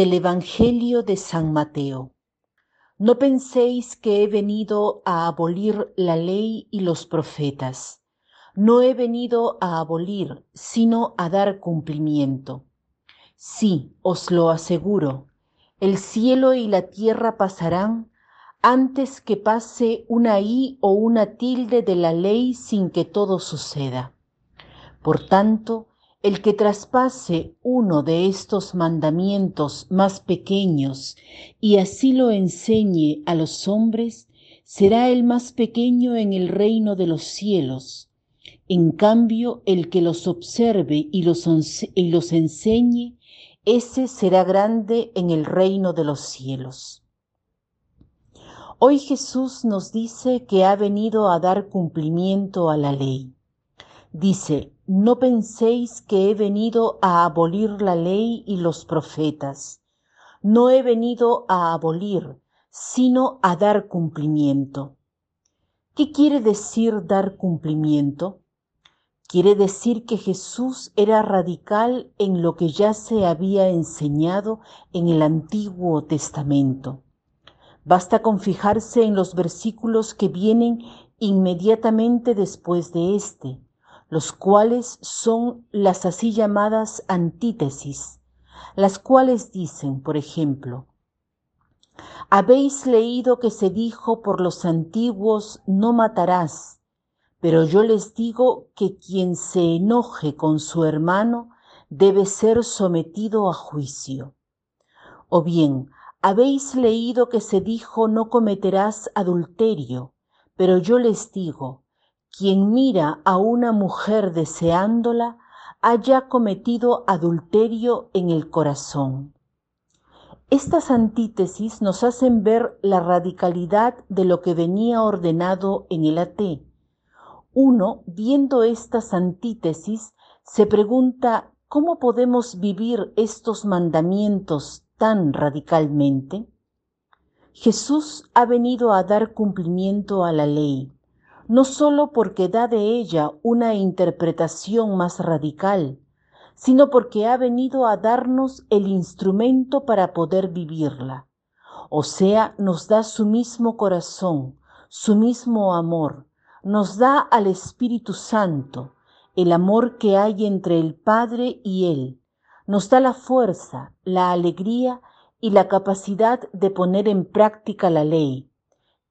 Del Evangelio de San Mateo. No penséis que he venido a abolir la ley y los profetas. No he venido a abolir, sino a dar cumplimiento. Sí, os lo aseguro, el cielo y la tierra pasarán antes que pase una i o una tilde de la ley sin que todo suceda. Por tanto, el que traspase uno de estos mandamientos más pequeños y así lo enseñe a los hombres, será el más pequeño en el reino de los cielos. En cambio, el que los observe y los, enseñe, ese será grande en el reino de los cielos. Hoy Jesús nos dice que ha venido a dar cumplimiento a la ley. Dice, no penséis que he venido a abolir la ley y los profetas. No he venido a abolir, sino a dar cumplimiento. ¿Qué quiere decir dar cumplimiento? Quiere decir que Jesús era radical en lo que ya se había enseñado en el Antiguo Testamento. Basta con fijarse en los versículos que vienen inmediatamente después de este los cuales son las así llamadas antítesis, las cuales dicen, por ejemplo, habéis leído que se dijo por los antiguos, no matarás, pero yo les digo que quien se enoje con su hermano debe ser sometido a juicio. O bien, habéis leído que se dijo no cometerás adulterio, pero yo les digo, quien mira a una mujer deseándola haya cometido adulterio en el corazón. Estas antítesis nos hacen ver la radicalidad de lo que venía ordenado en el AT. Uno, viendo estas antítesis, se pregunta ¿cómo podemos vivir estos mandamientos tan radicalmente? Jesús ha venido a dar cumplimiento a la ley no sólo porque da de ella una interpretación más radical, sino porque ha venido a darnos el instrumento para poder vivirla. O sea, nos da su mismo corazón, su mismo amor, nos da al Espíritu Santo, el amor que hay entre el Padre y Él, nos da la fuerza, la alegría y la capacidad de poner en práctica la ley,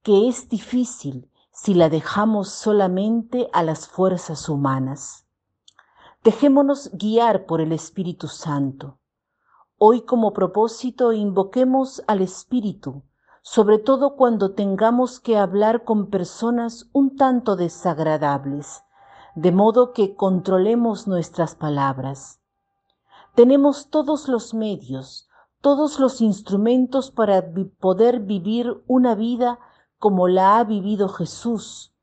que es difícil si la dejamos solamente a las fuerzas humanas. Dejémonos guiar por el Espíritu Santo. Hoy como propósito invoquemos al Espíritu, sobre todo cuando tengamos que hablar con personas un tanto desagradables, de modo que controlemos nuestras palabras. Tenemos todos los medios, todos los instrumentos para poder vivir una vida como la ha vivido Jesús,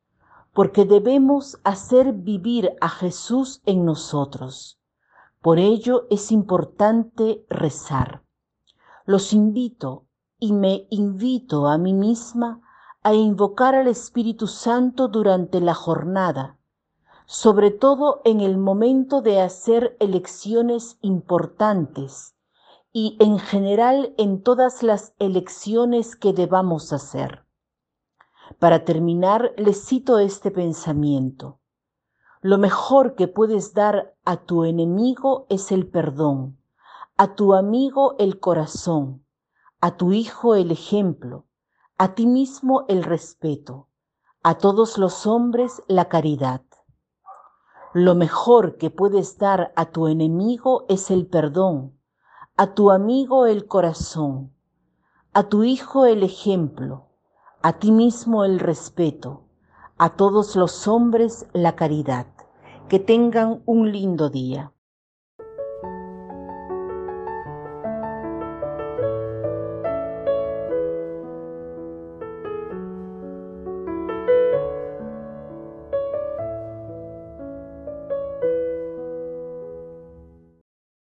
porque debemos hacer vivir a Jesús en nosotros. Por ello es importante rezar. Los invito y me invito a mí misma a invocar al Espíritu Santo durante la jornada, sobre todo en el momento de hacer elecciones importantes y en general en todas las elecciones que debamos hacer. Para terminar, les cito este pensamiento. Lo mejor que puedes dar a tu enemigo es el perdón, a tu amigo el corazón, a tu hijo el ejemplo, a ti mismo el respeto, a todos los hombres la caridad. Lo mejor que puedes dar a tu enemigo es el perdón, a tu amigo el corazón, a tu hijo el ejemplo, a ti mismo el respeto, a todos los hombres la caridad. Que tengan un lindo día.